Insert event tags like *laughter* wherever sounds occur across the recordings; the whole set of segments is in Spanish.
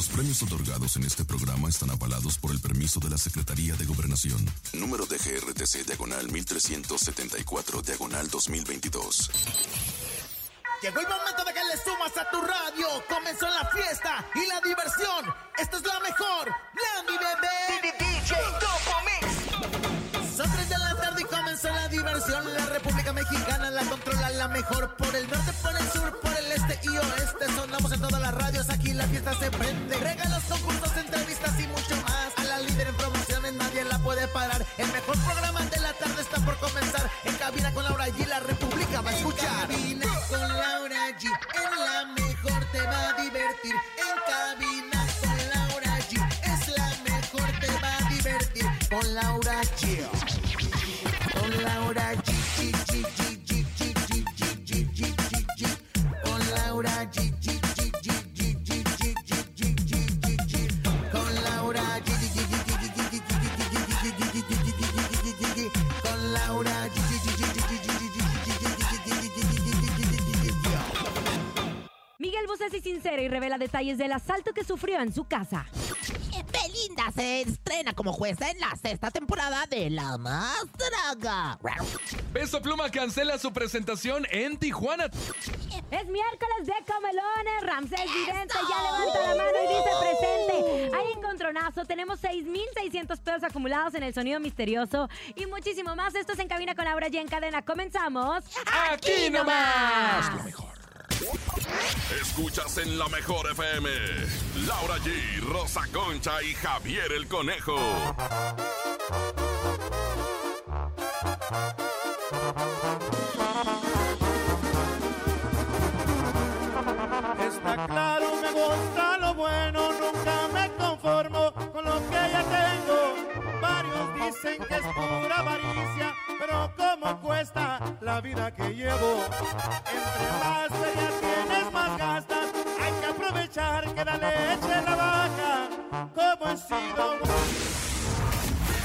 Los premios otorgados en este programa están avalados por el permiso de la Secretaría de Gobernación. Número de GRTC Diagonal 1374 Diagonal 2022. Llegó el momento de que le sumas a tu radio. Comenzó la fiesta y la diversión. Esta es la mejor. La mi bebé. La República Mexicana la controla la mejor. Por el norte, por el sur, por el este y oeste. Sonamos en todas las radios. Aquí la fiesta se prende. Regalos, concursos, entrevistas y mucho más. La líder en promociones nadie la puede parar. El mejor programa de la tarde está por comenzar. En cabina con Laura G. La República va a escuchar. Miguel Bosé es sincero y revela detalles del asalto que sufrió en su casa. Belinda se estrena como jueza en la sexta temporada de La Más Draga. Peso Pluma cancela su presentación en Tijuana. Es miércoles de comelones. Ramsés Vidente ya levanta la mano y dice presente. Hay encontronazo. Tenemos 6,600 pesos acumulados en el sonido misterioso y muchísimo más. Esto es En Cabina con Laura y en cadena. Comenzamos. ¡Aquí nomás! Lo mejor. Escuchas en la mejor FM. Laura G, Rosa Concha y Javier el Conejo. Está claro, me gusta lo bueno, nunca me conformo con lo que ya tengo. Varios dicen que es pura avaricia, pero ¿cómo cuesta la vida que llevo? Entre más feria tienes, más gastas. Hay que aprovechar que la leche la vaca. Como he sido.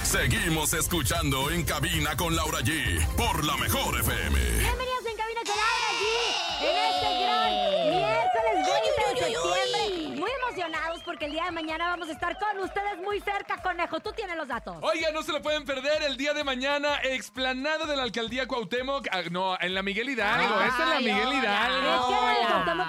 Seguimos escuchando en cabina con Laura G por la mejor FM. Bienvenidos en Cabina con Laura G. En este gran miércoles 20 de septiembre. Emocionados porque el día de mañana vamos a estar con ustedes muy cerca, Conejo. Tú tienes los datos. Oiga, no se lo pueden perder el día de mañana, explanada de la alcaldía Cuauhtémoc. Ah, no, en la Miguel Hidalgo. Ay, es en la Miguel. Hidalgo.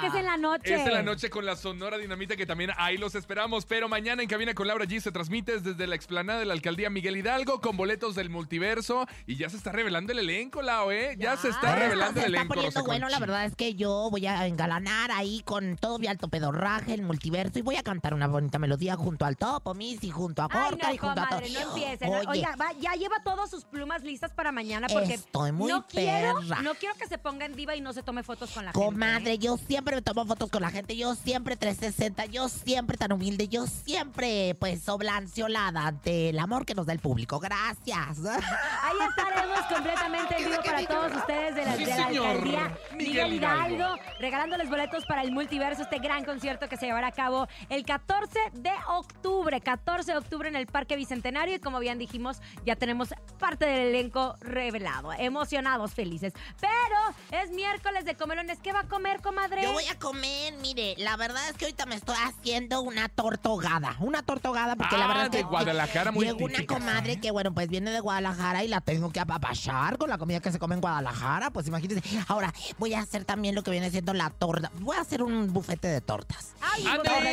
Es que en la noche. Es en la noche con la Sonora Dinamita que también ahí los esperamos. Pero mañana en Cabina con Laura G se transmite desde la explanada de la alcaldía Miguel Hidalgo con boletos del multiverso. Y ya se está revelando el elenco, Lao, ¿eh? Ya, se está revelando se el está elenco. poniendo bueno, la verdad es que yo voy a engalanar ahí con todo mi alto pedorraje, el multiverso, y voy a cantar una bonita melodía junto al Topo Missy, junto a Ay, Corta no, y junto a todo. comadre, no empiecen. Oye, Oiga, va- ya lleva todas sus plumas listas para mañana porque Estoy muy no quiero, no quiero que se ponga en diva y no se tome fotos con la gente. ¿eh? Comadre, yo siempre me tomo fotos con la gente, yo siempre 360, yo siempre tan humilde, yo siempre pues oblanciolada ante el amor que nos da el público. Gracias. *laughs* Ahí estaremos completamente en vivo para todos ustedes de la, Sí, de la alcaldía Miguel Miguel Hidalgo, Hidalgo. regalándoles boletos para el multiverso, este gran concierto que se llevará a cabo el 14 de octubre, 14 de octubre en el Parque Bicentenario y como bien dijimos, ya tenemos parte del elenco revelado, emocionados, felices. Pero es miércoles de comelones, ¿qué va a comer, comadre? Yo voy a comer, mire, la verdad es que ahorita me estoy haciendo una tortogada. Una tortogada porque la Ah, verdad es de que Guadalajara, muy llegó una comadre que bueno, pues viene de Guadalajara y la tengo que apapachar con la comida que se come en Guadalajara, pues imagínense. Ahora, voy a hacer también lo que viene siendo la torta. Voy a hacer un bufete de tortas. Ay, Ándale.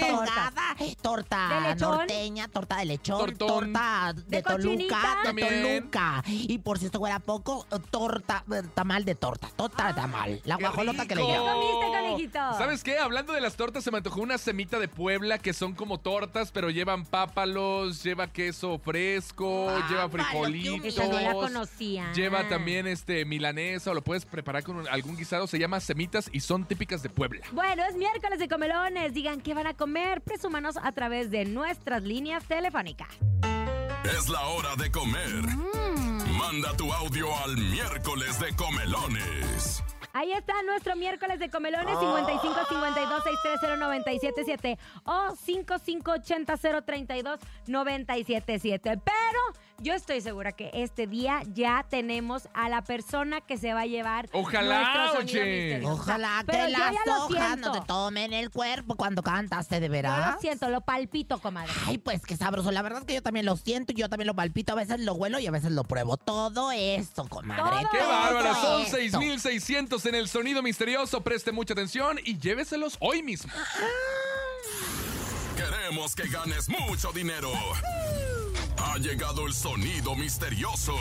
torta, ¿De norteña, torta de lechón, Tortón. torta de, ¿De Toluca, cochinita? de También. Toluca. Y por si esto fuera poco, torta, eh, tamal de torta, torta de tamal. La ¡Qué guajolota que le llaman. ¿Qué comiste, conejito? ¿Sabes qué? Hablando de las tortas, se me antojó una semita de Puebla que son como tortas, pero llevan pápalos, lleva queso fresco, Pápalo, lleva frijolitos. Esa no la conocía. Lleva también este milanesa o lo puedes preparar con un- algún guisado. Se llama semitas y son típicas de Puebla. Bueno, es miércoles de comelones. Digan qué van a comer. Presúmanos a través de nuestras líneas telefónicas. Es la hora de comer. Manda tu audio al miércoles de comelones. Ahí está nuestro miércoles de comelones, ah. 5552-630-977 o 5580-032-977. Pero yo estoy segura que este día ya tenemos a la persona que se va a llevar. Ojalá, oye. Ojalá Pero que yo ya las lo hojas siento. no te tomen el cuerpo cuando cantaste, de Yo veras. lo siento, lo palpito, comadre. Ay, pues qué sabroso. La verdad es que yo también lo siento, yo también lo palpito, a veces lo huelo y a veces lo pruebo. Todo eso, comadre. Todo ¡Qué bárbara! Son eso. 6,600 en el sonido misterioso. Preste mucha atención y lléveselos hoy mismo. Queremos que ganes mucho dinero. Ha llegado el sonido misterioso.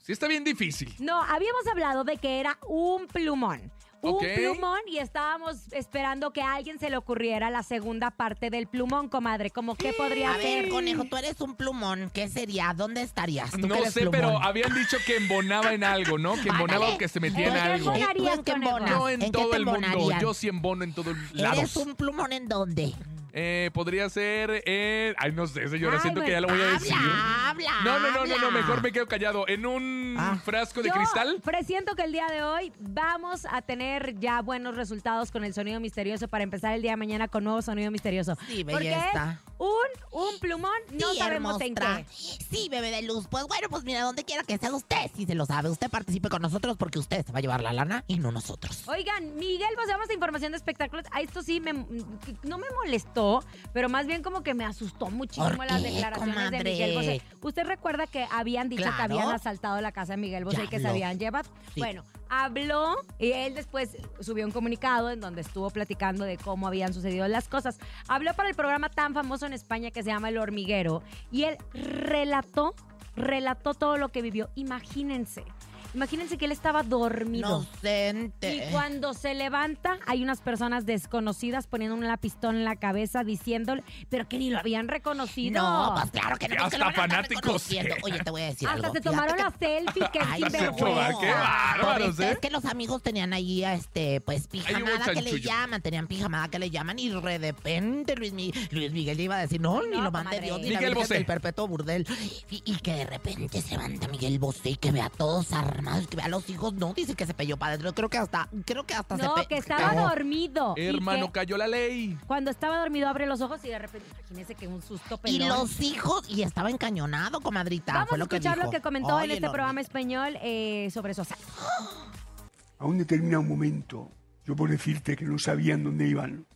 Sí está bien difícil. No, habíamos hablado de que era un plumón. Un plumón y estábamos esperando que a alguien se le ocurriera la segunda parte del plumón, comadre. Como qué podría A ser. ver, conejo, tú eres un plumón. ¿Qué sería? ¿Dónde estarías? ¿Tú que No eres sé, plumón? pero habían dicho que embonaba en algo, ¿no? Que embonaba o que se metía en ¿En qué algo. embonarías, ¿Tú en qué embonas? No en, ¿En qué todo el mundo. Yo sí embono en todos ¿Eres lados. un plumón en dónde? Eh, podría ser. ay, no sé, señora. Ay, siento que ya lo voy a decir. Habla, habla. No, no, no, no, no, mejor me quedo callado. En un Ah. frasco de Yo cristal. presiento que el día de hoy vamos a tener ya buenos resultados con el sonido misterioso para empezar el día de mañana con nuevo sonido misterioso. Sí, Porque belleza. es un, un plumón, no Sí, sabemos en hermostra. qué. Sí, bebé de luz. Pues bueno, pues mira, donde quiera que sea usted, si se lo sabe, usted participe con nosotros porque usted se va a llevar la lana y no nosotros. Oigan, Miguel, vamos a información de espectáculos. A esto sí me, no me molestó, pero más bien como que me asustó muchísimo ¿Por las declaraciones de? Miguel Bosé. ¿Usted recuerda que habían dicho que habían asaltado la casa de Miguel Bosé Ya y que se habían llevado? Sí. Bueno, habló y él después subió un comunicado en donde estuvo platicando de cómo habían sucedido las cosas. Habló para el programa tan famoso España que se llama El Hormiguero y él relató, relató todo lo que vivió. Imagínense. Imagínense que él estaba dormido. Inocente. Y cuando se levanta, hay unas personas desconocidas poniéndole una pistola en la cabeza diciéndole, pero que ni lo habían reconocido. No, pues claro que no. Que hasta lo van a estar fanáticos reconociendo. Oye, te voy a decir Hasta algo. se Fíjate tomaron que- la selfie, que Ay, es se qué bárbaros, Pobre, ¿eh? Es que los amigos tenían ahí, este, pues, pijamada que le chanchullo. llaman, tenían pijamada que le llaman y de repente Luis, Mi- Luis Miguel iba a decir, no, ni no, lo mande comadre. Dios, ni Miguel la Virgen Bosé. del perpetuo burdel. Y, y que de repente se levanta Miguel Bosé y que vea a todos armados, que vea a los hijos, no, dice que se peyó para adentro, creo que hasta, creo que hasta No, se pe- que estaba dormido. y Hermano, que cayó la ley. cuando estaba dormido abre los ojos y de repente, imagínese que un susto Y pelón. los hijos, y estaba encañonado, comadrita. Vamos fue a lo que escuchar lo que comentó en este programa español eh, sobre su asalto. A un determinado momento, yo por decirte que no sabían dónde iban,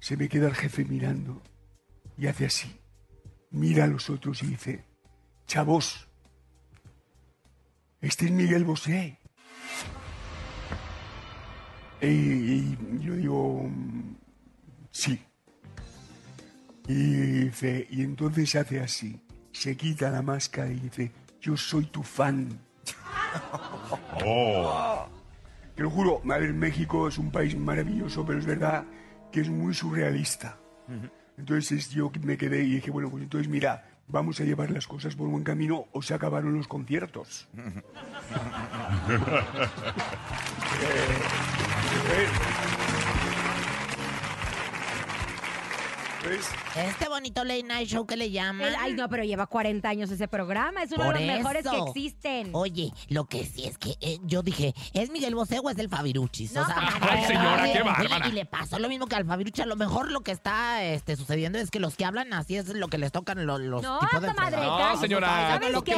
se me queda el jefe mirando y hace así. Mira a los otros y dice, chavos, este es Miguel Bosé. Y, y yo digo, "Mm, sí. Y dice, y entonces hace así, se quita la máscara y dice, yo soy tu fan. *laughs* Te lo juro, a ver, México es un país maravilloso, pero es verdad que es muy surrealista. Entonces yo me quedé y dije, bueno, pues entonces mira, vamos a llevar las cosas por buen camino o se acabaron los conciertos. *laughs* Eh, Este bonito late night show que le llaman. Ay, no, pero lleva 40 años ese programa. Es uno Por de los mejores que existen. Oye, lo que sí es que eh, yo dije, ¿es Miguel Bosé o es el Fabiruchis? No, comadre. Ay, señora, qué bárbara. Y le pasó lo mismo que al Fabiruchis. A lo mejor lo que está este, sucediendo es que los que hablan así es lo que les tocan los, los No, tipos de fregados. No, señora, ¿Sabes qué?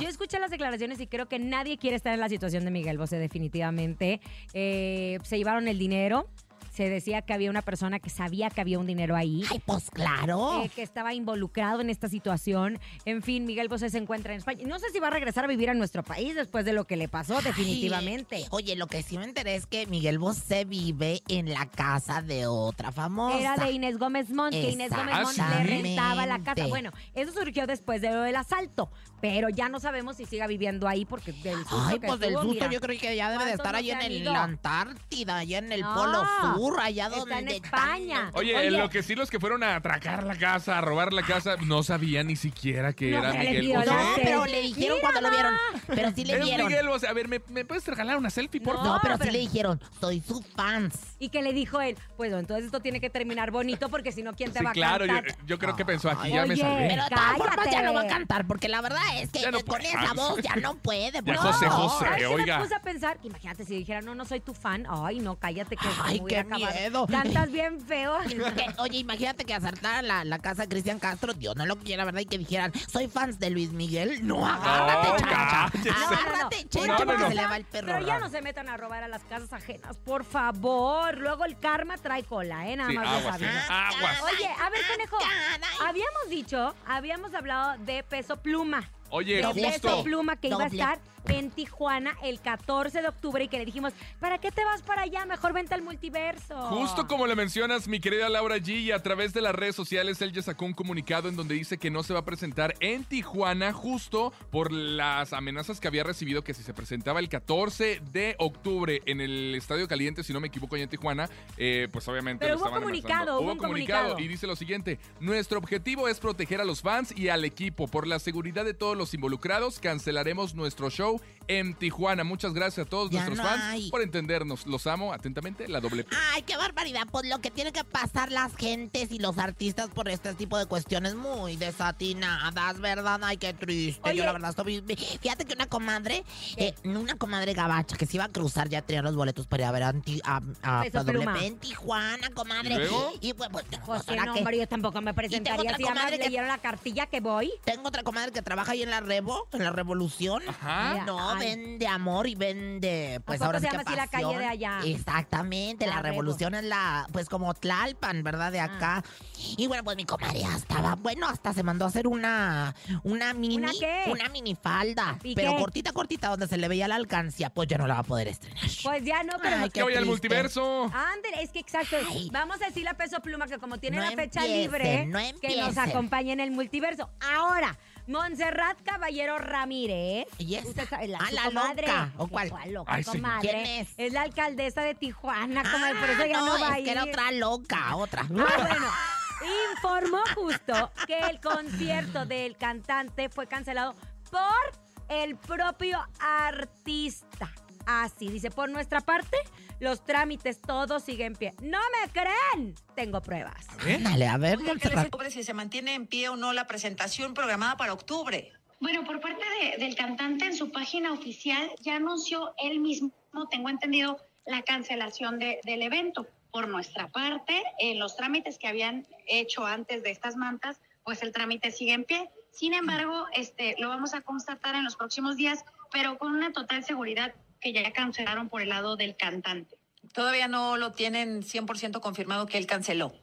Yo escuché las declaraciones y creo que nadie quiere estar en la situación de Miguel Bosé, definitivamente. Eh, se llevaron el dinero. Se decía que había una persona que sabía que había un dinero ahí. Ay, pues claro. eh, que estaba involucrado en esta situación. En fin, Miguel Bosé se encuentra en España. No sé si va a regresar a vivir a nuestro país después de lo que le pasó, definitivamente. Oye, lo que sí me enteré es que Miguel Bosé vive en la casa de otra famosa. Era de Inés Gómez Mont, que Inés Gómez Mont le rentaba la casa. Bueno, eso surgió después de lo del asalto, pero ya no sabemos si siga viviendo ahí porque del susto Ay, que pues del susto mira. yo creo que ya debe de ¿Cuántos estar no ahí se en ido? la Antártida, allá en el No, Polo Sur. Sur, allá Está en España. Oye, Oye. en lo que sí los que fueron a atracar la casa, a robar la casa, no sabían ni siquiera que No, era pero le Miguel dio Bosé. la No, pero le dijeron Mira, cuando lo vieron. Pero sí le Es vieron. Miguel Bosé. A ver, ¿me, me puedes regalar una selfie, por No, favor? No, pero, pero- sí le dijeron, soy su fans. Y que le dijo él, pues entonces esto tiene que terminar bonito porque si no, ¿quién te Sí, va a claro, yo, cantar? yo creo que pensó aquí, Ay, ya me oye, salvé. Pero de todas formas ya Cállate. no va a cantar, porque la verdad es que Ya no con puede. esa voz ya no puede. Ya José. José. ¿Sabes qué oiga. me puse a pensar? Imagínate si dijera, no, no soy tu fan. Ay, no, cállate que Ay, qué. Miedo. Cantas bien feo. *laughs* Que, oye, imagínate que asaltara la, la casa de Cristian Castro, Dios no lo quiera, ¿verdad? Y que dijeran, soy fans de Luis Miguel. No, agárrate, No. Agárrate, porque se le va el perro. Pero ya no se metan a robar a las casas ajenas, por favor. Luego el karma trae cola, ¿eh? Nada Sí, más lo aguas, saben. ¿eh? Aguas. Oye, a ver, conejo. Caray. Habíamos dicho, habíamos hablado de peso pluma. Oye, de peso justo. pluma que iba a Doble. estar en Tijuana el 14 de octubre y que le dijimos, ¿para qué te vas para allá? Mejor vente al multiverso. Justo como le mencionas, mi querida Laura G, y a través de las redes sociales, él ya sacó un comunicado en donde dice que no se va a presentar en Tijuana justo por las amenazas que había recibido que si se presentaba el 14 de octubre en el Estadio Caliente, si no me equivoco, allá en Tijuana, eh, pues obviamente Pero lo hubo estaban comunicado, amenazando. hubo un comunicado. y dice lo siguiente, nuestro objetivo es proteger a los fans y al equipo. Por la seguridad de todos los involucrados, cancelaremos nuestro show en Tijuana. Muchas gracias a todos Ya nuestros no fans hay. por entendernos. Los amo atentamente, la doble P. Ay, qué barbaridad. Pues lo que tienen que pasar las gentes y los artistas por este tipo de cuestiones muy desatinadas, ¿verdad? Ay, qué triste. Oye. Yo la verdad estoy... Fíjate que una comadre, eh, una comadre gabacha que se iba a cruzar ya tenía los boletos para ir a ver a, a, a Peso WP Pluma. en Tijuana, comadre. ¿Y luego? Y pues, pues, Pues ¿para que no, hombre, yo tampoco me tengo presentaría otra si comadre que- leyeron la cartilla que voy. Tengo otra comadre que trabaja ahí en la Revo, en la Revolución. Ajá. No, Ay. vende amor y vende, pues poco ahora se que llama así la calle de allá? Exactamente, La la, Revo. revolución es la, pues como Tlalpan, ¿verdad? De acá. Y bueno, pues mi comadre estaba, bueno, hasta se mandó a hacer una, una mini, ¿Una qué? una mini falda, ¿Y pero qué? cortita, cortita, donde se le veía la alcancía, pues ya no la va a poder estrenar. Pues ya no, pero... Ay, Que vaya al triste. multiverso. Ándale, es que exacto. Ay. Vamos a decirle a Peso Pluma que como tiene No la fecha empiecen, libre, no que nos empiecen. acompañe en el multiverso. Ahora, Montserrat Caballero Ramírez. ¿Y esa? Usted sabe, la, Ah, su la comadre. loca, ¿o cuál? loca, Ay, sí. comadre? ¿Quién es? la alcaldesa de Tijuana, comadre, por eso Ah, ya no, va a es ir. que era otra loca, otra. Ah, bueno. Informó justo que el concierto del cantante fue cancelado por el propio artista. Así dice, por nuestra parte, los trámites todos siguen en pie. ¿No me creen? Tengo pruebas. Dale, a ver, Oiga, ¿qué les Montserrat. ocurre si se mantiene en pie o no la presentación programada para octubre? Bueno, por parte de- del cantante en su página oficial ya anunció él mismo, tengo entendido, la cancelación de- del evento. Por nuestra parte, en los trámites que habían hecho antes de estas mantas, pues el trámite sigue en pie. Sin embargo, este, lo vamos a constatar en los próximos días, pero con una total seguridad que ya cancelaron por el lado del cantante. Todavía no lo tienen 100% confirmado que él canceló.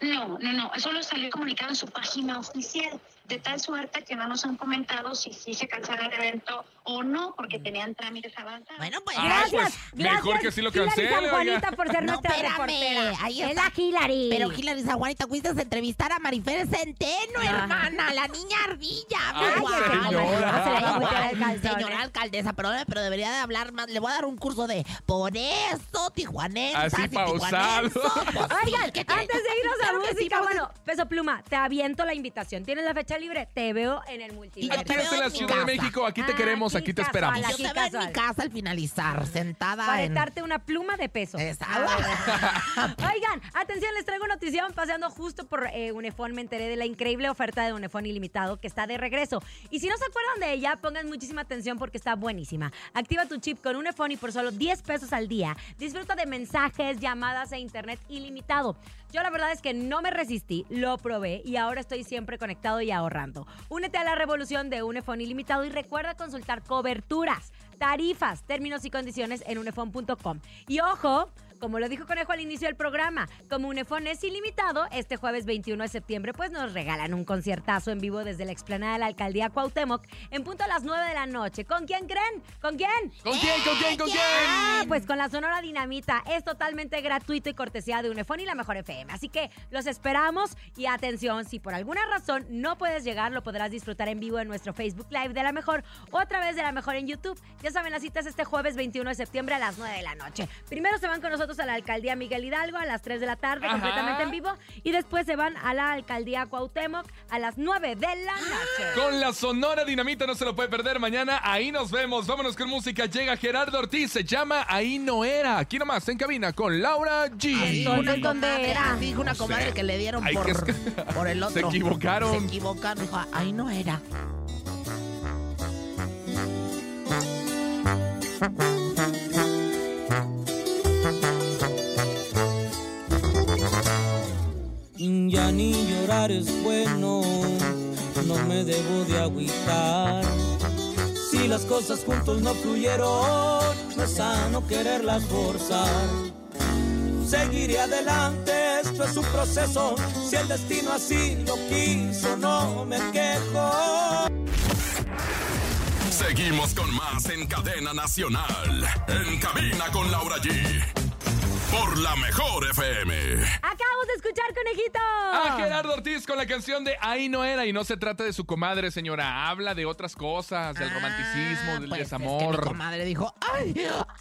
No, no, no, solo salió comunicado en su página oficial, de tal suerte que no nos han comentado si sí se cancela el evento o no, porque tenían trámites avanzados. Bueno, pues Ay, Gracias, pues, mejor gracias, que sí lo Hilary cancele, San oiga. Juanita por ser No, nuestra reportera. ahí es está. la Hilary. Pero Hilary Zaguanita, fuiste a entrevistar a Marifer Centeno, Ajá. hermana, la niña ardilla. Ay, señora. No se Señora ¿eh? alcaldesa, pero, pero debería de hablar más. Le voy a dar un curso de por eso, tijuanenses Así y pausado. Pues sí, Oigan, ¿qué tiene? antes de irnos a sí, música, bueno, Peso Pluma, te aviento la invitación. ¿Tienes la fecha libre? Te veo en el Y multiverso. Aquí eres en la Ciudad de. México, aquí te Ah, queremos, aquí te esperamos. Yo te veo en mi casa al finalizar, sentada Para en... darte una pluma de peso. Exacto. *laughs* Oigan, atención, les traigo notición. Paseando justo por eh, Unifón, me enteré de la increíble oferta de Unifón ilimitado que está de regreso. Y si no se acuerdan de ella, pongan muchísima atención porque está buenísima. Activa tu chip con Unifón y por solo 10 pesos al día disfruta de mensajes, llamadas e internet ilimitado. Yo la verdad es que no me resistí, lo probé y ahora estoy siempre conectado y ahorrando. Únete a la revolución de Unifón ilimitado y recuerda consultar coberturas, tarifas, términos y condiciones en unifón.com. Y ojo, como lo dijo Conejo al inicio del programa, como Unifón es ilimitado, este jueves 21 de septiembre pues nos regalan un conciertazo en vivo desde la explanada de la alcaldía Cuauhtémoc en punto a las 9 de la noche. ¿Con quién creen? ¿Con quién? ¿Con quién, con quién, con Ah, quién? pues con la Sonora Dinamita. Es totalmente gratuito y cortesía de Unifón y la Mejor FM. Así que los esperamos y atención, si por alguna razón no puedes llegar, lo podrás disfrutar en vivo en nuestro Facebook Live de la Mejor o a través de la Mejor en YouTube. Ya saben, la cita es este jueves 21 de septiembre a las 9 de la noche. Primero se van con nosotros a la alcaldía Miguel Hidalgo a las 3 de la tarde, Ajá. completamente en vivo. Y después se van a la alcaldía Cuauhtémoc a las 9 de la noche. Con la Sonora Dinamita no se lo puede perder mañana. Ahí nos vemos. Vámonos con música. Llega Gerardo Ortiz. Se llama Ahí no era. Aquí nomás en cabina con Laura G. Sol, una ¿en dónde comadre, era? Dijo una No comadre sé. que le dieron por, que- *laughs* por el Se otro. equivocaron. Se equivocaron. Dijo, ahí no era. Ya ni llorar es bueno, no me debo de agüitar. Si las cosas juntos no fluyeron, no es sano quererlas forzar. Seguiré adelante, esto es un proceso. Si el destino así lo quiso, no me quejo. Seguimos con más en cadena nacional. En cabina con Laura G. Por la mejor FM. Acabamos de escuchar, conejito. A Gerardo Ortiz con la canción de Ahí no era. Y no se trata de su comadre, señora. Habla de otras cosas, del romanticismo, Ah, del pues, Es que mi desamor. comadre dijo, ay,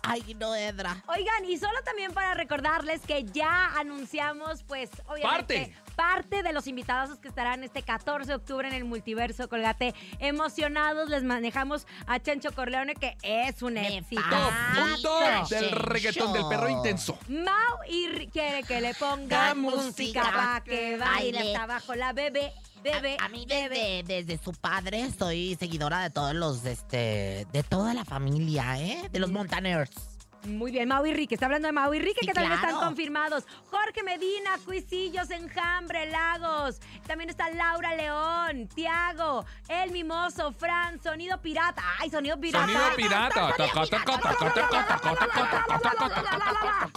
ay, no era. Oigan, y solo también para recordarles que ya anunciamos, pues, obviamente, parte, de los invitados que estarán este 14 de octubre en el Multiverso Colgate. Emocionados, les manejamos a Chencho Corleone, que es un éxito. Top, un top sí. del reggaetón del perro intenso. Mau y quiere que le ponga La música música para que baile baile. hasta abajo la bebé, bebé, a, a mí bebé. desde, desde su padre soy seguidora de todos los, este, de toda la familia, ¿eh? De los Montaners. Muy bien, Mau y Ricky. Está hablando de Mau y Ricky, sí, que claro. también están confirmados. Jorge Medina, Cuisillos, Enjambre, Lagos. También está Laura León, Tiago, El Mimoso, Fran, Sonido Pirata. ¡Ay, Sonido Pirata! ¡Sonido Pirata!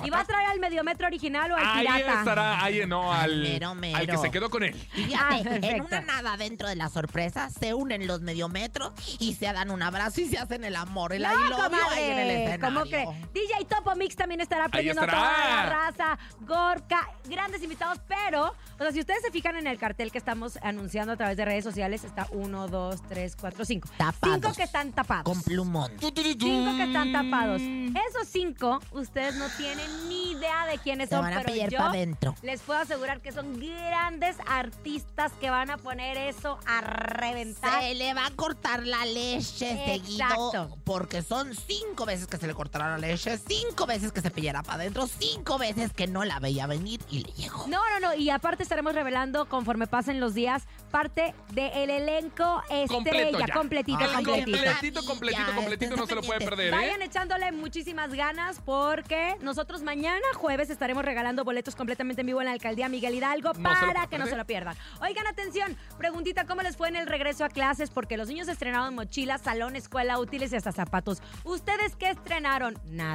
Y va a traer al Mediometro original o al ahí Pirata. Ahí estará, ahí no, al, mero, mero. al que se quedó con él. Fíjate, en una nada dentro de la sorpresa, se unen los Mediometros y se dan un abrazo y se hacen el amor. El no, ahí lo vio ahí en el escenario. ¿Cómo que? DJ Topo Mix también estará prendiendo estará. toda la raza. Gorka, grandes invitados, pero, o sea, si ustedes se fijan en el cartel que estamos anunciando a través de redes sociales, está uno, dos, tres, cuatro, cinco. Tapados. Cinco que están tapados. Con plumón. Cinco que están tapados. Esos cinco, ustedes no tienen ni idea de quiénes Se son, van a pero yo para adentro. les puedo asegurar que son grandes artistas que van a poner eso a reventar. Se le va a cortar la leche Exacto. seguido. Porque son cinco veces que se le cortará la leche, cinco veces que se pillará para adentro, cinco veces que no la veía venir y le llegó. No, no, no. Y aparte estaremos revelando, conforme pasen los días, parte del elenco Completo estrella. ya. Completito, Ay, completito. Completito, completito, Ya, completito, no se lo puede estén perder, ¿eh? Vayan echándole muchísimas ganas porque nosotros mañana jueves estaremos regalando boletos completamente en vivo en la alcaldía Miguel Hidalgo No se lo para que no se lo pierdan. Oigan, atención, preguntita, ¿cómo les fue en el regreso a clases? Porque los niños estrenaron mochilas, salón, escuela, útiles y hasta zapatos. ¿Ustedes qué estrenaron? Nada.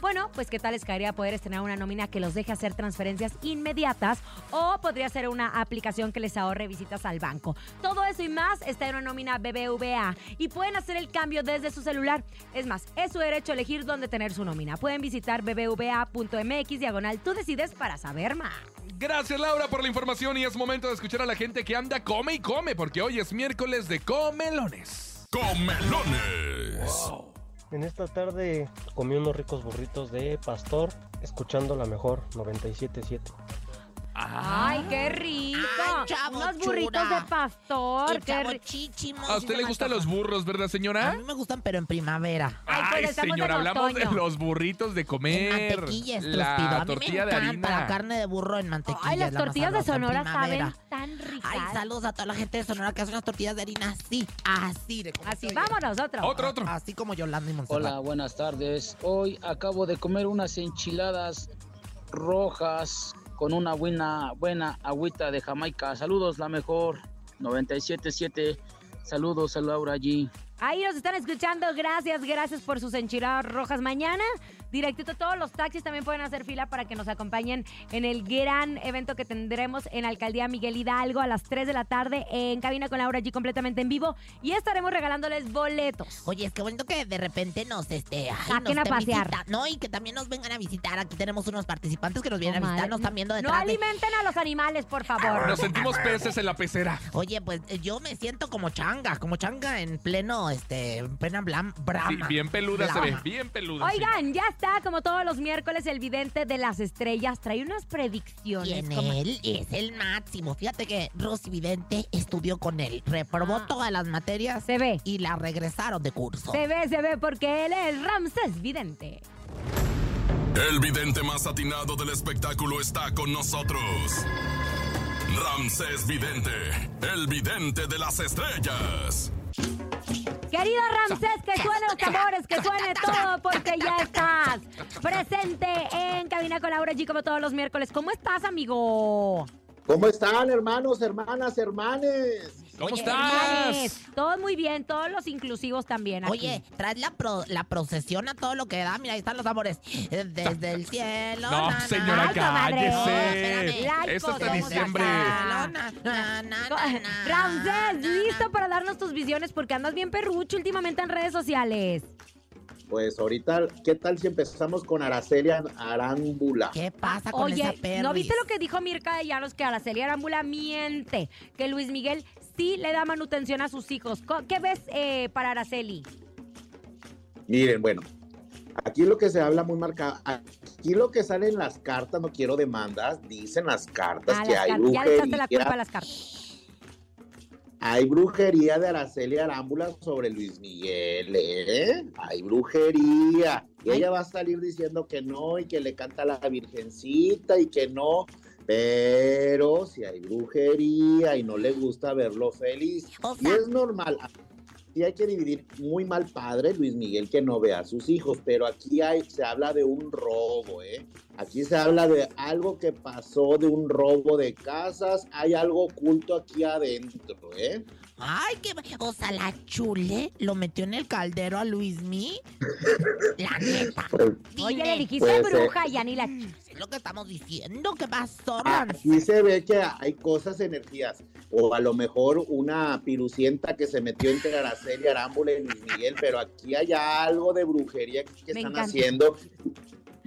Bueno, pues qué tal les caería poder estrenar una nómina que los deje hacer transferencias inmediatas o podría ser una aplicación que les ahorre visitas al banco. Todo eso y más está en una nómina BBVA y pueden hacer el cambio desde su celular. Es más, es su derecho elegir dónde tener su nómina. Pueden visitar bbva.mx diagonal. Tú decides para saber más. Gracias Laura por la información y es momento de escuchar a la gente que anda come y come porque hoy es miércoles de comelones. Comelones. En esta tarde comí unos ricos burritos de pastor, escuchando la mejor 977. ¡Ay, qué rico! Ay, chavo Unos burritos chura. de pastor. Qué chavo ri- chichimo, ¿A usted le gustan los burros, verdad A señora? mí me gustan, pero en primavera. Ay, pues estamos señora, en hablamos de los burritos de En comer. mantequilla es la. A mí tortilla me de harina. la carne de burro en mantequilla. Ay, las la tortillas de en Sonora primavera. saben tan ricas. Ay, saludos a toda la gente de Sonora que hace unas tortillas de harina así, así de como Así, vámonos, otro. Otro, otro. Así como Yolanda y Montserrat. Hola, buenas tardes. Hoy acabo de comer unas enchiladas rojas con una buena, buena agüita de Jamaica. Saludos, la mejor. 977. Saludos a Laura G. Ahí nos están escuchando. Gracias, gracias por sus enchiladas rojas. Mañana, directito, todos los taxis también pueden hacer fila para que nos acompañen en el gran evento que tendremos en la Alcaldía Miguel Hidalgo a las 3 de la tarde en Cabina con Laura G completamente en vivo. Y estaremos regalándoles boletos. Oye, es que bonito que de repente nos este, ay, Saquen nos a pasear. visita- No, y que también nos vengan a visitar. Aquí tenemos unos participantes que nos vienen a visitar, nos están viendo No detrás de- alimenten a los animales, por favor. Nos sentimos peces en la pecera. Oye, pues eh, yo me siento como changa, como changa en pleno este, pena blam, brama. Sí, bien peluda se ve, bien peluda. sí. Oigan, ya está, como todos los miércoles, el vidente de las estrellas trae unas predicciones. ¿Quién como- él? Es el máximo. Fíjate que Rosy Vidente estudió con él. Reprobó Ah. todas las materias Se ve. y la regresaron de curso. Se ve, se ve, porque él es Ramsés Vidente. El vidente más atinado del espectáculo está con nosotros. Ramsés Vidente, el vidente de las estrellas. Querido Ramsés, que suene los tambores, que suene todo, porque ya estás presente en Cabina con Laura G como todos los miércoles. ¿Cómo estás, amigo? ¿Cómo están, hermanos, hermanas, hermanes? ¿Cómo Oye, estás? hermanes, Todos muy bien, todos los inclusivos también. aquí. Oye, traes la, pro- la procesión a todo lo que da. Mira, ahí están los amores. Eh, Desde el cielo. No, na, na, señora. No, cállese. espérame. Hasta Laico, diciembre. Na, na, na, na, *laughs* na, Ramsés, na, na. listo para darnos tus visiones porque andas bien perrucho últimamente en redes sociales. Pues ahorita, ¿qué tal si empezamos con Araceli Arámbula? ¿Qué pasa con esa Oye, perris? ¿no viste lo que dijo Mirka de Llanos? Que Araceli Arámbula miente, que Luis Miguel sí le da manutención a sus hijos. ¿Qué ves eh, para Araceli? Miren, bueno, aquí lo que se habla muy marcado, aquí lo que sale en las cartas, no quiero demandas, dicen las cartas Ah, que las hay car- ya le echaste la culpa a brujería, las cartas. Hay brujería de Araceli Arámbula sobre Luis Miguel, ¿eh? Hay brujería. Y ella va a salir diciendo que no y que le canta a la virgencita y que no. Pero si hay brujería y no le gusta verlo feliz, Y es normal. Sí hay que dividir muy mal padre Luis Miguel que no ve a sus hijos, pero aquí hay, se habla de un robo, ¿eh? Aquí se habla de algo que pasó, de un robo de casas, hay algo oculto aquí adentro, ¿eh? Ay, qué... O sea, la chule lo metió en el caldero a Luismi. La neta. Pues, Oye, le dijiste Puede ser. bruja, ya ni la... Lo que estamos diciendo. ¿Qué pasó, aquí se ve que hay cosas, energías, o a lo mejor una pirucienta que se metió entre Araceli Arámbula y Luis Miguel, pero aquí hay algo de brujería que Me están encanta. haciendo.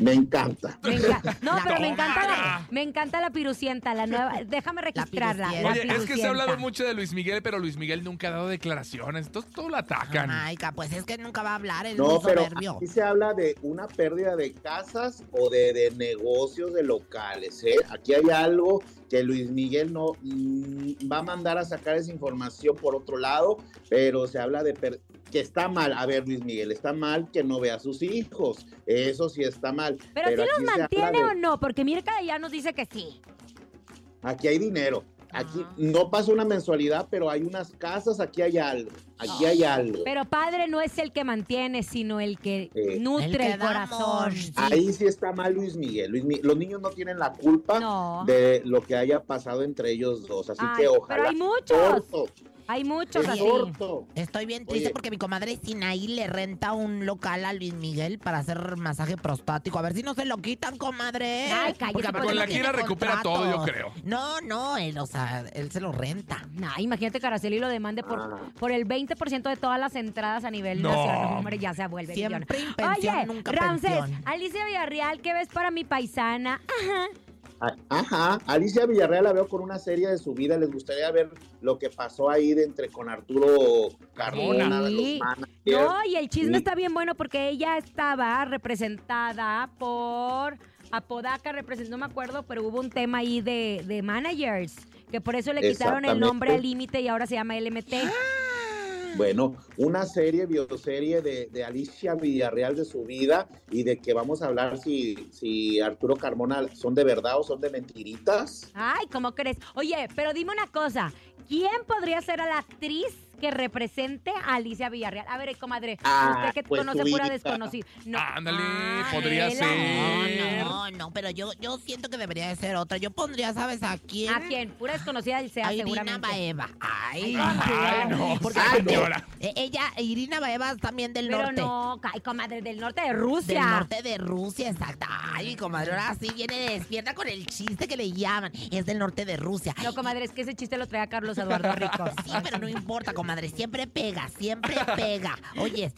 Me encanta. Me enca- No, La pero me encanta la, me encanta la pirucienta, la nueva. Déjame registrarla. la Oye, es que se ha hablado mucho de Luis Miguel, pero Luis Miguel nunca ha dado declaraciones. Entonces todo lo atacan. Jamaica, pues es que nunca va a hablar, el No, pero soberbio. aquí se habla de una pérdida de casas o de, de negocios de locales. ¿eh? Aquí hay algo que Luis Miguel no mm, va a mandar a sacar esa información por otro lado, pero se habla de que está mal. A ver, Luis Miguel, está mal que no vea a sus hijos. Eso sí está mal. Pero, sí aquí los mantiene de- o no, porque Mirka ya nos dice que sí. Aquí hay dinero. Aquí Ah. no pasa una mensualidad, pero hay unas casas, aquí hay algo. Aquí hay algo. Pero padre no es el que mantiene, sino el que Eh. nutre El que el, da corazón. Sí. Ahí sí está mal Luis Miguel. Luis Los niños no tienen la culpa No. de lo que haya pasado entre ellos dos. Así Ay, que pero ojalá. hay muchos. Hay muchos así. Estoy bien triste Oye. porque mi comadre Sinaí le renta un local a Luis Miguel para hacer masaje prostático. A ver si no se lo quitan, comadre. Ay, cállate, Con la gira recupera todo, yo creo. No, no, él, o sea, él se lo renta. Nah, imagínate que Araceli lo demande por, Ah. por el 20% de todas las entradas a nivel No. nacional. Hombre, ya se vuelve Siempre pensión, Oye, nunca Ramsés, pensión. Alicia Villarreal, ¿qué ves para mi paisana? Ajá. Ajá. Alicia Villarreal la veo con una serie de su vida. Les gustaría ver lo que pasó ahí de entre con Arturo Carmona, Sí. No, y el chisme Sí. está bien bueno porque ella estaba representada por Apodaca, representó, no me acuerdo, pero hubo un tema ahí de, de managers, que por eso le quitaron el nombre al límite y ahora se llama LMT. Bueno, una serie, bioserie de, de Alicia Villarreal de su vida y de que vamos a hablar si, si Arturo Carmona son de verdad o son de mentiritas. Ay, ¿cómo crees? Oye, pero dime una cosa, ¿quién podría ser a la actriz que represente a Alicia Villarreal? A ver, comadre, Ah, usted que pues conoce pura desconocida. No. Ándale, Ah, podría ser. No, no, no, pero yo, yo siento que debería de ser otra. Yo pondría, ¿sabes a quién? ¿A quién? Pura desconocida sea A Irina seguramente. Baeva. Ay, Ay, no, Porque Ay, señora. eh, ella, Irina Baeva, es también del Pero norte. no, comadre, del norte de Rusia. Del norte de Rusia, exacto. Ay, comadre, ahora sí viene despierta con el chiste que le llaman. Es del norte de Rusia. No, comadre, es que ese chiste lo trae a Carlos Eduardo Rico. *laughs* Sí, pero no importa, comadre. Siempre pega, siempre *laughs* pega. Oye,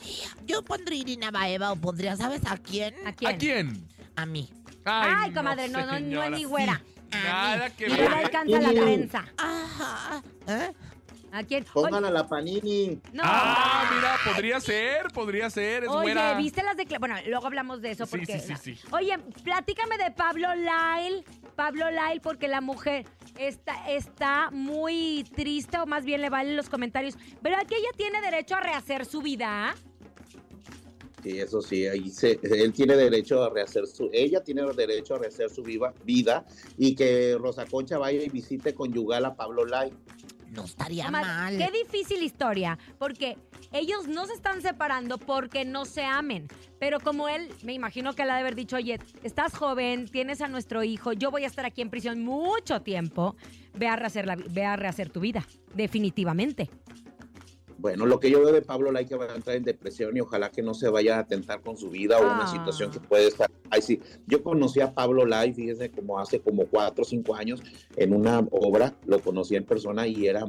yo pondría Irina Baeva o pondría, ¿sabes a quién? ¿A quién? ¿A quién? A mí. Ay, comadre, no, no, no es ni güera. A Nada que No le ver. alcanza la trenza. Ajá. ¿Eh? ¿A quién? Pongan a la Panini. No. Ah, mira, podría ser, podría ser, es Oye, buena. ¿viste las declaraciones? Bueno, luego hablamos de eso Sí, porque... sí, sí, sí. Oye, platícame de Pablo Lyle. Pablo Lyle, porque la mujer está, está muy triste, o más bien le valen los comentarios. ¿Verdad que ella tiene derecho a rehacer su vida? Sí, eso sí, ahí se, él tiene derecho a rehacer su, ella tiene derecho a rehacer su viva, vida y que Rosa Concha vaya y visite conyugal a Pablo Lai. No estaría Omar, mal. Qué difícil historia, porque ellos no se están separando porque no se amen. Pero como él, me imagino que le ha de haber dicho, oye, estás joven, tienes a nuestro hijo, yo voy a estar aquí en prisión mucho tiempo, ve a rehacer, la, ve a rehacer tu vida, definitivamente. Bueno, lo que yo veo de Pablo Lai que va a entrar en depresión y ojalá que no se vaya a atentar con su vida o una Ah. situación que puede estar. Ay, sí, yo conocí a Pablo Lai, fíjese, como hace como cuatro o cinco años en una obra, lo conocí en persona y era,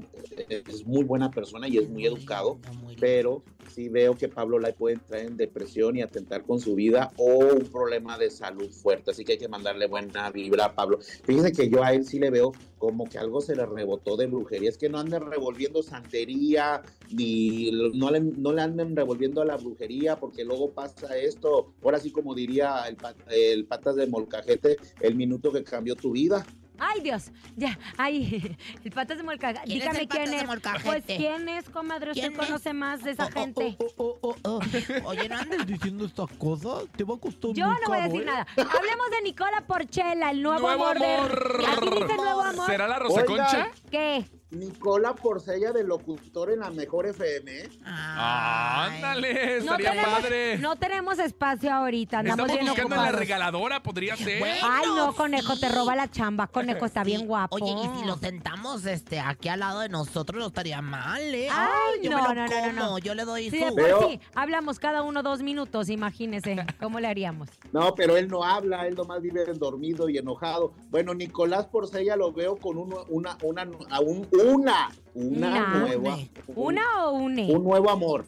es muy buena persona y es muy educado, pero sí veo que Pablo Lai puede entrar en depresión y atentar con su vida o un problema de salud fuerte, así que hay que mandarle buena vibra a Pablo. Fíjese que yo a él sí le veo como que algo se le rebotó de brujería, es que no anden revolviendo santería, ni no le, no le anden revolviendo a la brujería, porque luego pasa esto, ahora sí como diría el, el patas de molcajete, el minuto que cambió tu vida. Ay, Dios, ya, ay, *laughs* el patas de molcajete. ¿Quién es Dígame el Patas quién de es. Molcajete? Pues quién es, comadre, usted ¿Quién es? conoce más de esa Oh, oh, gente. oh, oh, oh, oh. *laughs* Oye, no andes diciendo estas cosas. Te va a costar Yo muy no voy a caro, decir ¿eh? nada. Hablemos de Nicola Porchela, el nuevo, Nuevo amor, de... amor. ¿Y aquí dice nuevo amor? ¿Será la Rosa Oigan. Concha? ¿Qué? Nicola Porcella de locutor en la mejor FM. ¿eh? Ándale, No estaría tenemos, padre. no tenemos espacio ahorita, andamos Estamos bien buscando la regaladora, podría ser. Ay, no, conejo, te roba la chamba. Conejo está bien guapo. Oye, y si lo sentamos este, aquí al lado de nosotros, no estaría mal, ¿eh? Ay, yo no, me lo no, no, no, Yo le doy Sí, su... sí, hablamos cada uno dos minutos, imagínese. ¿Cómo le haríamos? No, pero él no habla, él nomás vive dormido y enojado. Bueno, Nicolás Porcella lo veo con uno- una, una, a un- una, una, Una. nueva. ¿Una o une? Un nuevo amor.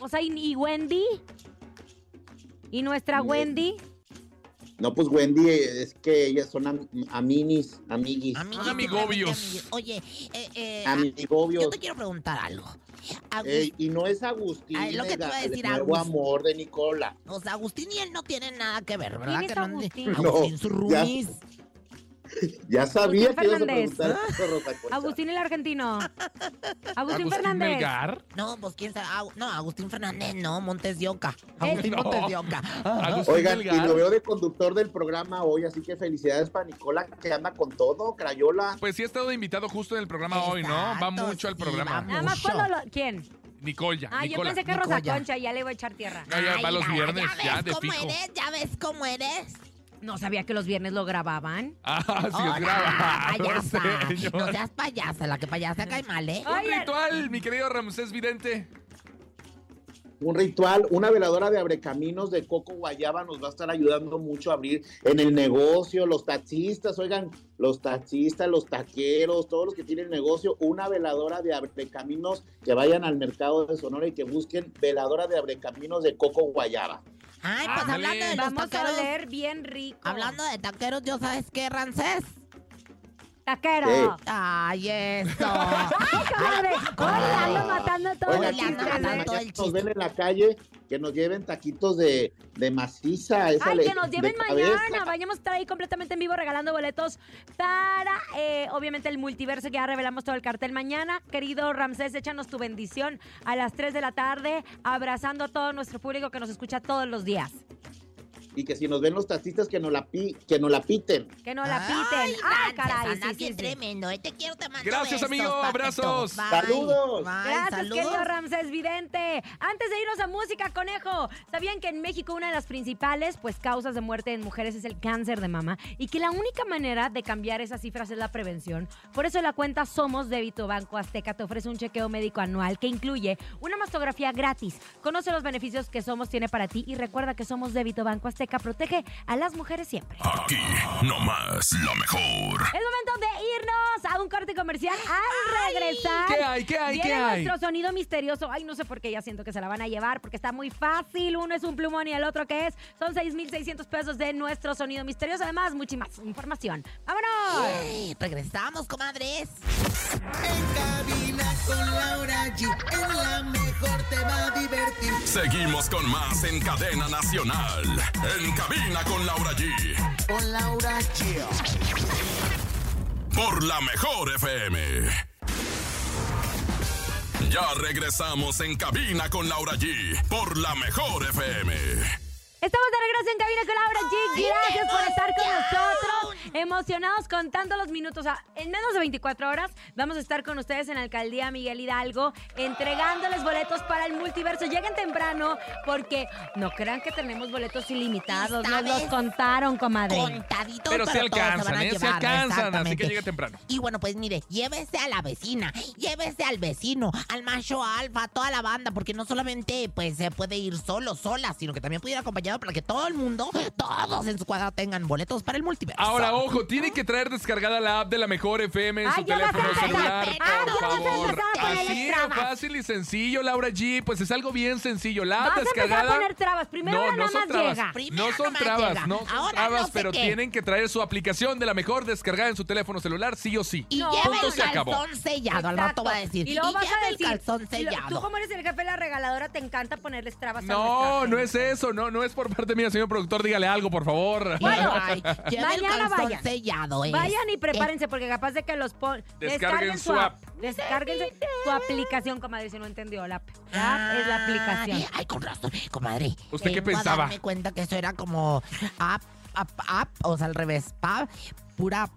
O sea, ¿y, y Wendy? ¿Y nuestra. Wendy? No, pues Wendy, eh, es que ellas son am- amiguis, amiguis. Amiguis, amigobios. Oye, eh, eh, Amigobios. yo te quiero preguntar algo. Y no es Agustín, Ah, es lo que te iba a el decir, nuevo Agus. amor de Nicola. O sea, Agustín y él no tienen nada que ver, ¿verdad? ¿Quién es que no- Agustín? Agustín, No, sus ya. Ya sabía Agustín que ibas a preguntar eso, Rosa Concha. Agustín el argentino. *laughs* Agustín, Agustín Fernández. Melgar. No, pues quién sabe. Agu- no, Agustín Fernández, no, Montes de Oca. Agustín No. Montes de Oca. *laughs* Agustín Oigan, y lo veo de conductor del programa hoy, así que felicidades para Nicola, que anda con todo, Crayola. Pues sí ha estado invitado justo en el programa hoy, ¿no? Va mucho al sí, programa. va Nada más Mucho. cuando lo... ¿Quién? Nicola, Ah, yo Nicola. pensé que Rosa Nicoya. Concha, ya le iba a echar tierra. Ya, ya va Ay, los mira, viernes, ya ya, ves de cómo fijo. eres, ya ves cómo eres. No sabía que los viernes lo grababan. Ah, sí, es grabado, *laughs* payasa. señor. No seas payasa, la que payasa cae mal, ¿eh? Un ritual, mi querido Ramsés Vidente. Un ritual, una veladora de abrecaminos de Coco Guayaba nos va a estar ayudando mucho a abrir en el negocio, los taxistas, oigan, los taxistas, los taqueros, todos los que tienen negocio, una veladora de abrecaminos que vayan al mercado de Sonora y que busquen veladora de abrecaminos de Coco Guayaba. Ay, pues hablando de los Vamos a taqueros. oler bien rico. Hablando de taqueros, ¿yo sabes qué, Rancés? Taquero. Sí. Ay, eso. Ay, comadre. Oye, ando matando todo Oigan, el chiste, ¿eh? matando mañana el nos ven en la calle, que nos lleven taquitos de, de maciza. Esa Ay, le- que nos lleven cabeza. mañana. Vayamos a estar ahí completamente en vivo regalando boletos para, eh, obviamente, el multiverso que ya revelamos todo el cartel mañana. Querido Ramsés, échanos tu bendición a las 3 de la tarde, abrazando a todo nuestro público que nos escucha todos los días. Y que si nos ven los taxistas, que nos la, pi, que nos la piten. Que no la piten. Ay, Ah, caray. Sí, sí, sí. tremendo. eh, Te quiero, te mando Gracias, besos, amigo, papito. abrazos. Bye. Saludos. Bye, Gracias, saludos. querido Ramsés Vidente. Antes de irnos a música, conejo, ¿sabían que en México una de las principales pues, causas de muerte en mujeres es el cáncer de mama? Y que la única manera de cambiar esas cifras es la prevención. Por eso la cuenta Somos Débito Banco Azteca te ofrece un chequeo médico anual que incluye una mastografía gratis. Conoce los beneficios que Somos tiene para ti y recuerda que Somos Débito Banco Azteca. Seca protege a las mujeres siempre. Aquí, nomás, la mejor. Es momento de irnos a un corte comercial. Al regresar. ¿Qué hay? ¿Qué hay? Viene ¿Qué hay? nuestro sonido misterioso. Ay, no sé por qué ya siento que se la van a llevar, porque está muy fácil. Uno es un plumón y el otro que es. Son 6,600 pesos de nuestro sonido misterioso. Además, mucha más información. ¡Vámonos! Ey, regresamos, comadres. En cabina con Laura G. En la mejor te va a divertir. Seguimos con más en cadena nacional. En cabina con Laura G. Con Laura G. Por la mejor FM. Ya regresamos en cabina con Laura G. Por la mejor FM. Estamos de regreso en cabina con Laura G. Gracias por estar con nosotros. Emocionados contando los minutos. O sea, en menos de 24 horas vamos a estar con ustedes en la alcaldía Miguel Hidalgo entregándoles boletos para el multiverso. Lleguen temprano porque no crean que tenemos boletos ilimitados. Nos los contaron, comadre. Contaditos, Pero se alcanzan, a ¿eh? Se alcanzan, así que llegue temprano. Y bueno, pues mire, llévese a la vecina, llévese al vecino, al macho alfa, a toda la banda, porque no solamente pues se puede ir solo, sola, sino que también puede ir acompañado para que todo el mundo, todos en su cuadra tengan boletos para el multiverso. Ahora, ojo, tiene que traer descargada la app de la mejor FM en Ay, su ya vas a teléfono empezar. celular, Ah, por ya vas a favor. empezar a ponerle Así de trabas. fácil y sencillo, Laura G. Pues es algo bien sencillo. La app Vas a empezar descargada. a poner trabas. Primero no, nada no son más trabas. llega. Primero No son nomás trabas, llega. no son Ahora trabas, no sé pero qué. tienen que traer su aplicación de la mejor descargada en su teléfono celular, sí o sí. Y No. lleve Punto, el se acabó. calzón sellado, al rato va a decir. Y luego vas a el decir. calzón y lo- sellado. Tú, como eres el jefe de la regaladora, te encanta ponerles trabas a No, nuestra no gente. es eso, no, no es por parte mía, señor productor, dígale algo, por favor. Bueno, *laughs* Ay, mañana vayan. sellado, ¿eh? Vayan y prepárense porque capaz de que los pon... Descarguen su app. Descarguen su aplicación, comadre, si no entendió. La app, La app es la aplicación. Ay, Ay, con razón, comadre. ¿Usted qué pensaba? darme cuenta que eso era como app, app, app, o sea, al revés, pa, pura...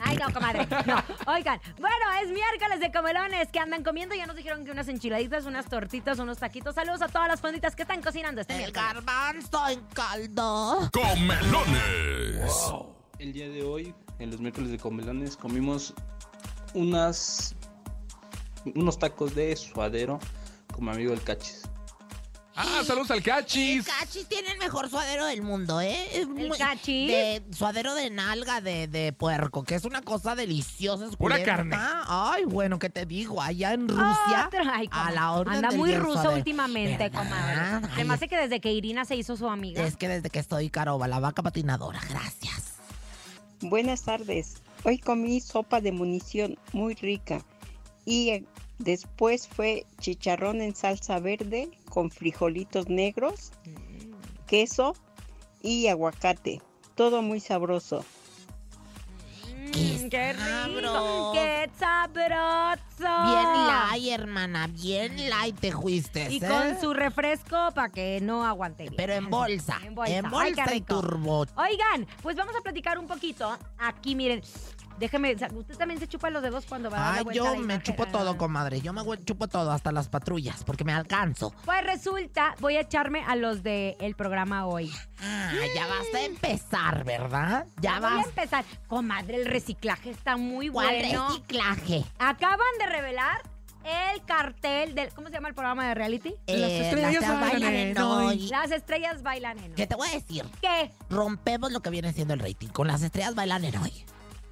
Ay, no, comadre. No. Oigan, bueno, es miércoles de comelones que andan comiendo. Ya nos dijeron que unas enchiladitas, unas tortitas, unos taquitos. Saludos a todas las fonditas que están cocinando este El miércoles. garbanzo en caldo. Comelones. El día de hoy, en los miércoles de comelones, comimos unas unos tacos de suadero con mi amigo el Cachis. Ah, saludos al El Cachis. cachis tiene el mejor suadero del mundo, ¿eh? Es muy- cachis? De suadero de nalga de, de puerco, que es una cosa deliciosa. Pura suculenta. carne. Ay, bueno, ¿qué te digo? Allá en Rusia, Otra. Ay, a la orden Anda del muy día el ruso suadero. últimamente, ¿Verdad? comadre. Ay, me hace que desde que Irina se hizo su amiga. Es que desde que estoy caroba, la vaca patinadora. Gracias. Buenas tardes. Hoy comí sopa de munición muy rica y después fue chicharrón en salsa verde con frijolitos negros, queso y aguacate. Todo muy sabroso. Mm, ¡Qué rico! sabroso. ¡Qué sabroso! Bien light, hermana. Bien light te fuiste. Y ¿eh? con su refresco para que no aguante bien. Pero en bolsa. *laughs* En bolsa. En Ay, qué bolsa y rico. turbo. Oigan, pues vamos a platicar un poquito. Aquí, miren. Déjeme, o sea, usted también se chupa los dedos cuando va a dar la vuelta yo de me imagen? chupo todo, comadre. Yo me chupo todo, hasta las patrullas, porque me alcanzo. Pues resulta, voy a echarme a los del programa hoy. Ah, ya vas a empezar, ¿verdad? Ya voy a vas. empezar. Comadre, el reciclaje está muy ¿Cuál bueno. reciclaje? Acaban de revelar el cartel del. ¿Cómo se llama el programa de reality? Eh, las bailan en hoy. Las estrellas bailan en hoy. ¿Qué te voy a decir? ¿Qué? Rompemos lo que viene siendo el rating. Con las estrellas bailan en hoy.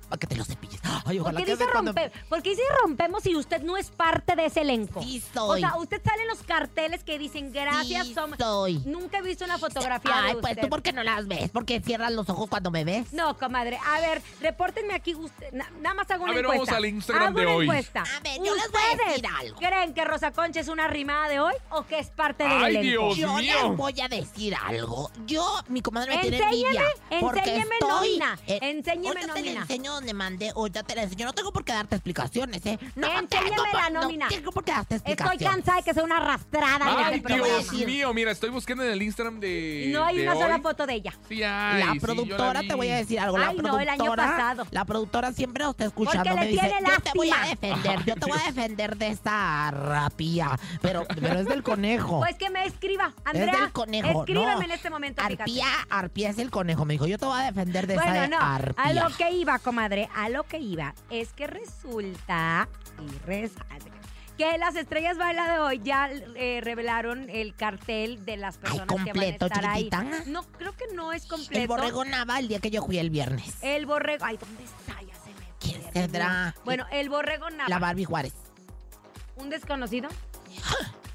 Para que te lo cepilles. Ay, ¿Por ojalá qué que dice de cuando- rompe? Porque dice rompemos si usted no es parte de ese elenco. Sí O soy. sea, usted sale en los carteles que dicen gracias, Sí somos. soy. Nunca he visto una fotografía Ay, de pues usted. tú, ¿por qué no las ves? Porque cierras los ojos cuando me ves. No, comadre. A ver, repórtenme aquí. Usted, na- nada más hago una A ver, vamos encuesta. al Instagram Hago de una hoy. encuesta. A ver, yo les voy a ¿Ustedes decir algo. ¿Creen que Rosa Concha es una rimada de hoy o que es parte del Ay, elenco? Dios Yo mío. les voy a decir algo. Yo, mi comadre me tiene Enséñeme, envidia. porque enséñeme nómina, eh, enséñeme nómina. Donde mandé, ahorita te la enseño. No tengo por qué darte explicaciones, ¿eh? No Enséñeme la nómina. No tengo por qué darte Estoy explicaciones. cansada de que sea una arrastrada en Ay, este programa. Dios mío, mira, estoy buscando en el Instagram de. No hay de una sola foto de ella. Sí, hay, La sí, yo productora, vi. te voy a decir algo. La Ay, no, el año pasado. La productora siempre nos está escuchando. Porque le me dice, tiene yo te voy a lástima". defender, yo te voy a defender de esa rapía. Pero, pero es del conejo. Pues que me escriba, es Andrea. del conejo. Escríbeme no. en este momento. fíjate. Arpía, arpía es el conejo. Me dijo, yo te voy a defender de Bueno, esa no, arpía. a lo que iba, comadre, a lo que iba es que resulta y resalta que las estrellas baila de hoy ya eh, revelaron el cartel de las personas que van a estar ahí. No, creo que no es completo. El borrego Nava el día que yo fui el viernes. El borrego. Ay, ¿dónde está? Ya se me ¿Quién tendrá? Bueno, el borrego Nava. La Barbie Juárez. ¿Un desconocido?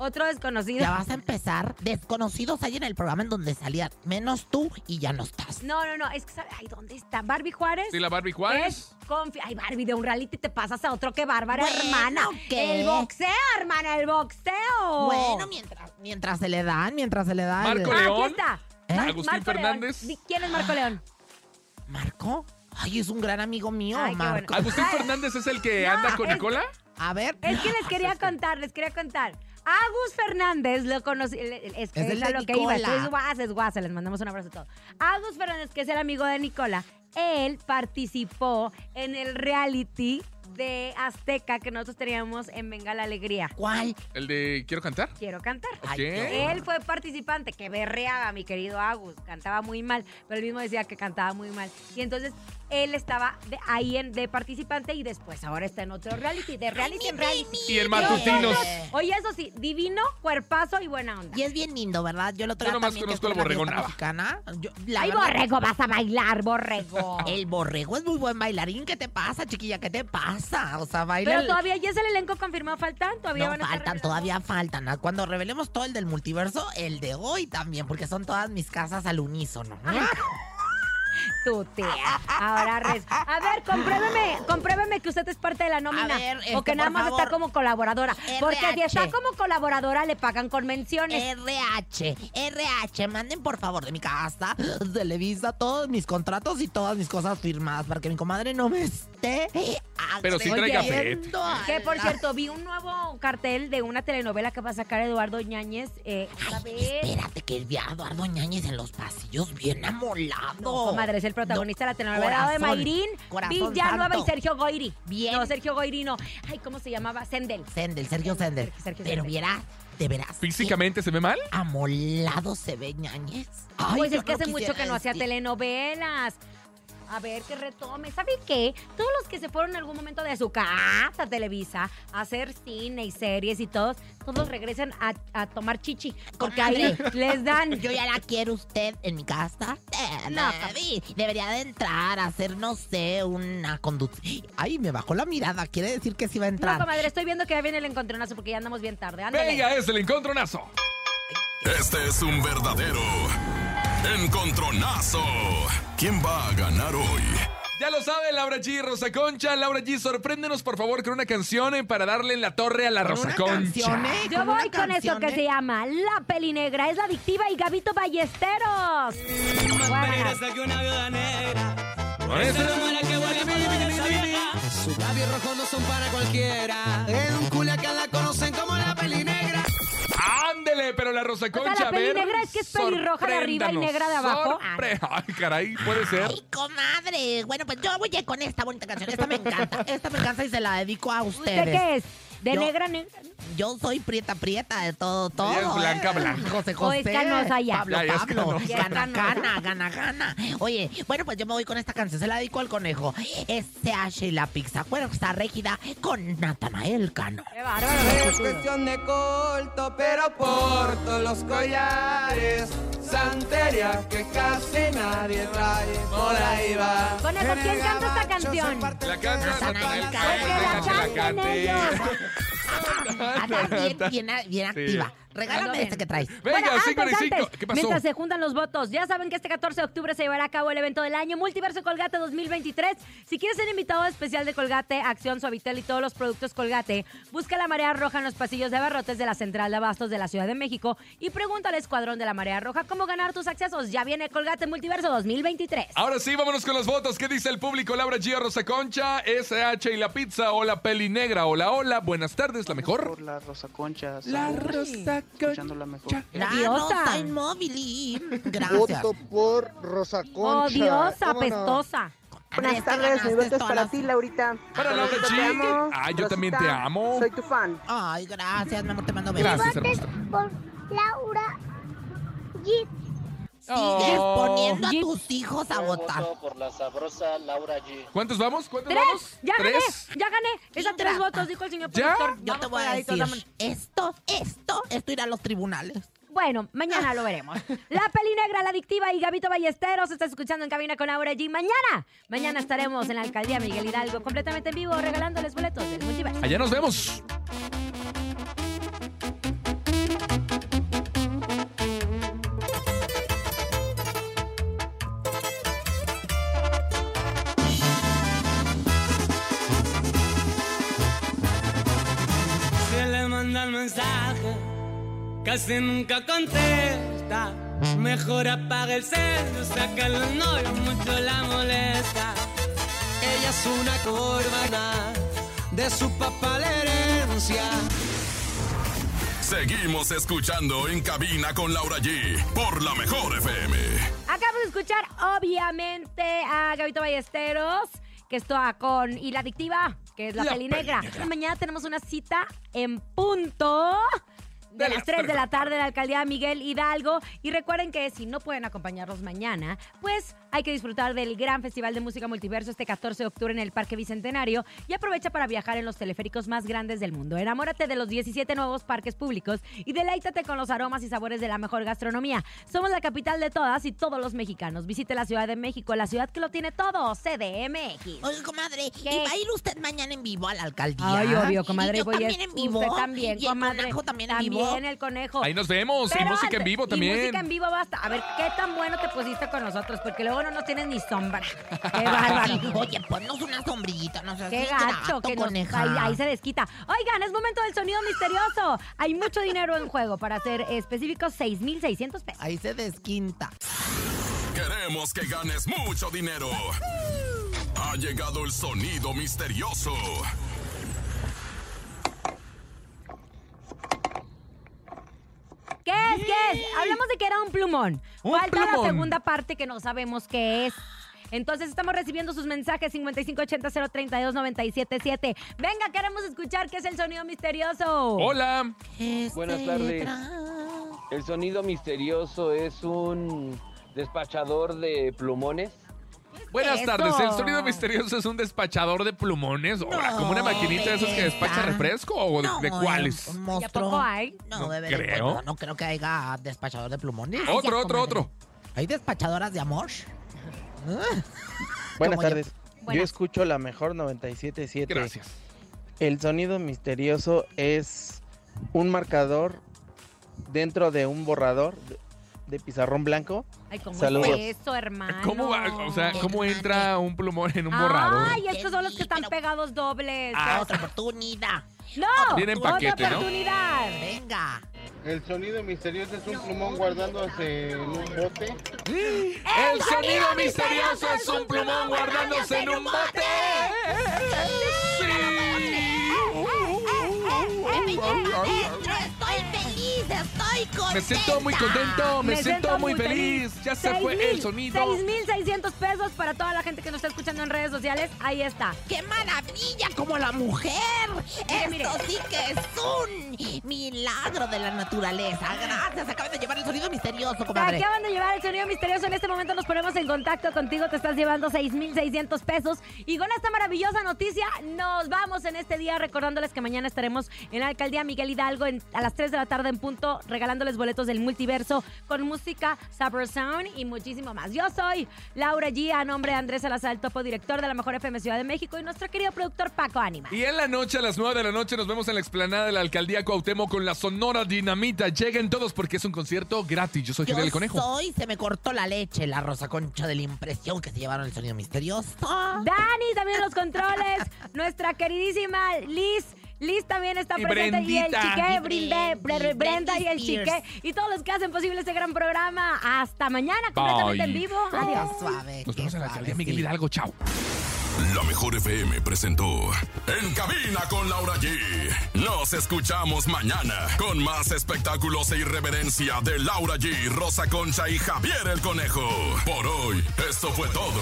¿Otro desconocido? Ya vas a empezar. Desconocidos hay en el programa en donde salías menos tú y ya no estás. No, no, no. Es que, ¿sabe? Ay, ¿dónde está? ¿Barbie Juárez? Sí, la Barbie Juárez. Es confi- Ay, Barbie, de un reality te pasas a otro que bárbara, Bueno, hermana. ¿qué? El boxeo, hermana, el boxeo. Bueno, mientras, mientras se le dan, mientras se le dan. Marco Ah, aquí León. está. ¿Eh? Agustín Marco. Fernández. ¿Quién es Marco León? ¿Marco? Ay, es un gran amigo mío, Ay, Marco. ¿Agustín Fernández es el que No, anda con es- Nicola? A ver. Es que les *laughs* quería contar, les quería contar. Agus Fernández lo conocí, es, Es el es a lo que iba, es guasa, es guasa, les mandamos un abrazo a todos. Agus Fernández, que es el amigo de Nicola, él participó en el reality de Azteca que nosotros teníamos en Venga la Alegría. ¿Cuál? ¿El de Quiero cantar? Quiero cantar. Ok. Él fue participante, que berreaba, mi querido Agus. Cantaba muy mal, pero él mismo decía que cantaba muy mal. Y entonces él estaba de, ahí en, de participante y después ahora está en otro reality, de reality en reality. Y en Matutinos. Oye, eso sí, divino, cuerpazo y buena onda. Y es bien lindo, ¿verdad? Yo lo Yo traigo nomás también que conozco al una borrego. Yo- la Ay, verdad- borrego, vas a bailar, borrego. *laughs* El borrego es muy buen bailarín. ¿Qué te pasa, chiquilla? ¿Qué te pasa? O sea, baila. Pero todavía ya es el elenco confirmado, faltan, todavía No, van a estar faltan, todavía faltan. Cuando revelemos todo el del multiverso, el de hoy también, porque son todas mis casas al unísono. *laughs* Tu tía. Ahora, res. A ver, compruébeme, compruébeme que usted es parte de la nómina. A ver, este, o que nada por más favor. está como colaboradora. Porque si está como colaboradora, le pagan con menciones. RH, RH, manden por favor de mi casa, Televisa, todos mis contratos y todas mis cosas firmadas para que mi comadre no me esté Pero sí traiga Que por cierto, vi un nuevo cartel de una telenovela que va a sacar Eduardo Ñañez. Eh, vez. Espérate que vi a Eduardo Ñañez en los pasillos bien amolado. No, comadre, el protagonista de la telenovela de Mayrín, corazón Villanueva y. Sergio Goyri. Bien. No, Sergio Goyri no. Ay, ¿cómo se llamaba? Sendel. Sendel, Sergio Sendel. Sergio Pero vieras, de veras. ¿Físicamente se ve mal? Amolado se ve Ñañez. Ay, pues yo es que hace mucho quisiera que no hacía decir. telenovelas. A ver, que retome. ¿Sabe qué? Todos los que se fueron en algún momento de su casa, Televisa, a hacer cine y series y todos, todos regresan a, a tomar chichi. Porque ahí les dan. Yo ya la quiero usted en mi casa. No, Debbie, Debería de entrar a hacer, no sé, una conducción. Ay, me bajó la mirada. Quiere decir que sí va a No, entrar. comadre, estoy viendo que ya viene el encontronazo porque ya andamos bien tarde. Ándale. Venga, es el encontronazo. Este es un verdadero encontronazo. ¿Quién va a ganar hoy? Ya lo sabe Laura G, Rosa Concha. Laura G, sorpréndenos por favor con una canción eh, para darle en la torre a la Rosa una Concha. canción, ¿eh? Yo voy con esto canción, que ¿eh? se llama La Pelinegra. Es la adictiva y Gabito Ballesteros. Sus labios rojos no son para cualquiera. En un Culiacán la conocen como. Ándele, pero la Rosa sea, Concha, la a ver, pelinegra es que es pelirroja de arriba y negra de abajo. sorpre- Ay, caray, puede ser. Ay, comadre. Bueno, pues yo voy con esta bonita canción. Esta me encanta. Esta me encanta y se la dedico a ustedes. ¿Usted qué es? ¿De Yo- negra negra? Yo soy prieta prieta de todo, todo. Ella es blanca, ¿eh? blanca. *laughs* José O es José. canosa ya. Pablo, Ya, ya es Pablo. es Gana, gana, gana, gana. Oye, bueno, pues yo me voy con esta canción. Se la dedico al conejo. SH y la pizza. Fuerza rígida con Natanael Cano. Qué bárbaro. Es cuestión de corto, pero porto los collares. Santería que casi nadie trae. Por ahí va. Conejo, ¿quién canta esta canción? La canta Natanael Cano, que la canten ellos. *laughs* Anda bien, bien, bien activa. Regálame este que traes. *laughs* Venga, Bueno, antes, 55. antes, ¿Qué pasó? Mientras se juntan los votos, ya saben que este 14 de octubre se llevará a cabo el evento del año Multiverso Colgate 2023. Si quieres ser invitado especial de Colgate, Acción Suavitel y todos los productos Colgate, busca la Marea Roja en los pasillos de abarrotes de la Central de Abastos de la Ciudad de México y pregunta al Escuadrón de la Marea Roja cómo ganar tus accesos. Ya viene Colgate Multiverso 2023. Ahora sí, vámonos con los votos. ¿Qué dice el público? Laura G, Rosa Concha, SH y la pizza o la peli negra. Hola, hola, buenas tardes, la mejor. Por la Rosa Concha. La Rosa Escuchando la mejor. La Odiosa. Rosa Inmóvil. Gracias. por Rosa Odiosa, apestosa. Buenas tardes, mi voto es para ti, Laurita. Para Laura G. Ah, yo también te amo. tu fan. Ay, gracias, mi amor, te mando besos. Gracias, hermosa. por Laura G. Sigues Oh. poniendo a tus hijos a Yo votar. voto por la sabrosa Laura G. ¿Cuántos vamos? ¿Cuántos ¡Tres! vamos? ¡Ya gané! ¡Ya gané! Es a tres votos, dijo el señor ¿Ya? productor. Yo Vamos te voy a decir, esto, esto, esto irá a los tribunales. Bueno, mañana lo veremos. *laughs* La peli negra, la adictiva y Gabito Ballesteros está escuchando en cabina con Aura G. Mañana, mañana estaremos en la alcaldía Miguel Hidalgo completamente en vivo regalándoles boletos del multiverso. Allá nos vemos. El mensaje, casi nunca contesta. Mejor apaga el cel, saca el novio, mucho la molesta. Ella es una corbana, de su papá la herencia. Seguimos escuchando en cabina con Laura G por la mejor FM. Acabamos de escuchar, obviamente, a Gabito Ballesteros, que está con Y la adictiva, que es la, La peli negra. negra. Mañana tenemos una cita en punto. De, De las las 3 de la tarde en la alcaldía Miguel Hidalgo. Y recuerden que si no pueden acompañarnos mañana, pues hay que disfrutar del gran Festival de Música Multiverso este 14 de octubre en el Parque Bicentenario y aprovecha para viajar en los teleféricos más grandes del mundo. Enamórate de los 17 nuevos parques públicos y deleítate con los aromas y sabores de la mejor gastronomía. Somos la capital de todas y todos los mexicanos. Visite la Ciudad de México, la ciudad que lo tiene todo, CDMX. Oye, comadre, ¿Qué? ¿y va a ir usted mañana en vivo a la alcaldía? Ay, obvio, comadre. Y yo voy a- también en vivo. Usted también, y el comadre. conejo también en También vivo. el conejo. Ahí nos vemos. Y música en vivo Y también. música en vivo basta. A ver, ¿qué tan bueno te pusiste con nosotros? Porque luego no nos tienes ni sombra. *laughs* Qué bárbaro. Oye, ponnos una sombrillita, no seas Qué gacho, grato, que nos, coneja. ahí, ahí se desquita. Oigan, es momento del sonido misterioso. Hay mucho dinero en juego. Para ser específicos, 6,600 pesos. Ahí se desquinta. Queremos que ganes mucho dinero. Ha llegado el sonido misterioso. Es? ¿Qué es? Hablamos de que era un plumón. Un Falta la plumón. segunda parte que no sabemos qué es. Entonces estamos recibiendo sus mensajes 5580-032-977. Venga, queremos escuchar qué es el sonido misterioso. Hola. Buenas tardes. El sonido misterioso es un despachador de plumones. Buenas eso? tardes. El sonido misterioso es un despachador de plumones. Ahora, como una maquinita de esos que despacha refresco o de, No, de cuáles. Un ¿Y a monstruo. poco hay? No, No bebé, creo. No, no creo que haya despachador de plumones. Otro, otro, otro. ¿Hay despachadoras de amor? Buenas yo. tardes. Yo Buenas. escucho la mejor 97.7. Gracias. El sonido misterioso es un marcador dentro de un borrador de- pizarrón blanco. Ay, ¿cómo Saludos. es eso, hermano? ¿Cómo va? O sea, ¿cómo entra un plumón en un borrador? Ay, estos son los que están pegados dobles. Ah, Otra oportunidad. ¡No! Viene en ¡Otra paquete, ¿no? oportunidad! Venga. El sonido misterioso es un plumón guardándose en un bote. El sonido misterioso es un plumón guardándose en un bote. Dentro estoy feliz, estoy contenta. Me siento muy contento, me, siento, muy feliz. Ya se fue mil- el sonido. 6,600 pesos para toda la gente que nos está escuchando en redes sociales. Ahí está. ¡Qué maravilla como la mujer! mire. Esto sí que es un milagro de la naturaleza. Gracias, acaban de llevar el sonido misterioso, Te comadre. acaban de llevar el sonido misterioso. En este momento nos ponemos en contacto contigo. Te estás llevando 6,600 pesos. Y con esta maravillosa noticia, nos vamos en este día recordándoles que mañana estaremos en la alcaldía Miguel Hidalgo en- a las 3 de la tarde en punto, regalándoles boletos del multiverso con música, Saber Sound y muchísimo más. Yo soy Laura G, a nombre de Andrés Salazar, el topo director de la Mejor FM Ciudad de México y nuestro querido productor Paco Ánima. Y en la noche, a las 9 de la noche, nos vemos en la explanada de la alcaldía Cuauhtémoc con la Sonora Dinamita. Lleguen todos porque es un concierto gratis. Yo soy Yo Fidel el Conejo. soy, se me cortó la leche, la rosa concha de la impresión que se llevaron el sonido misterioso. Dani también los controles. *laughs* Nuestra queridísima Liz. Liz también está Y presente. Y el chique, Y Bre- Brenda y el chique. Y todos los que hacen posible este gran programa. Hasta mañana, completamente en vivo. Adiós. Suave. Nos vemos en la alcaldía Miguel sí. Hidalgo. Chao. La mejor FM presentó En Cabina con Laura G. Nos escuchamos mañana con más espectáculos e irreverencia de Laura G, Rosa Concha y Javier el Conejo. Por hoy, esto fue todo.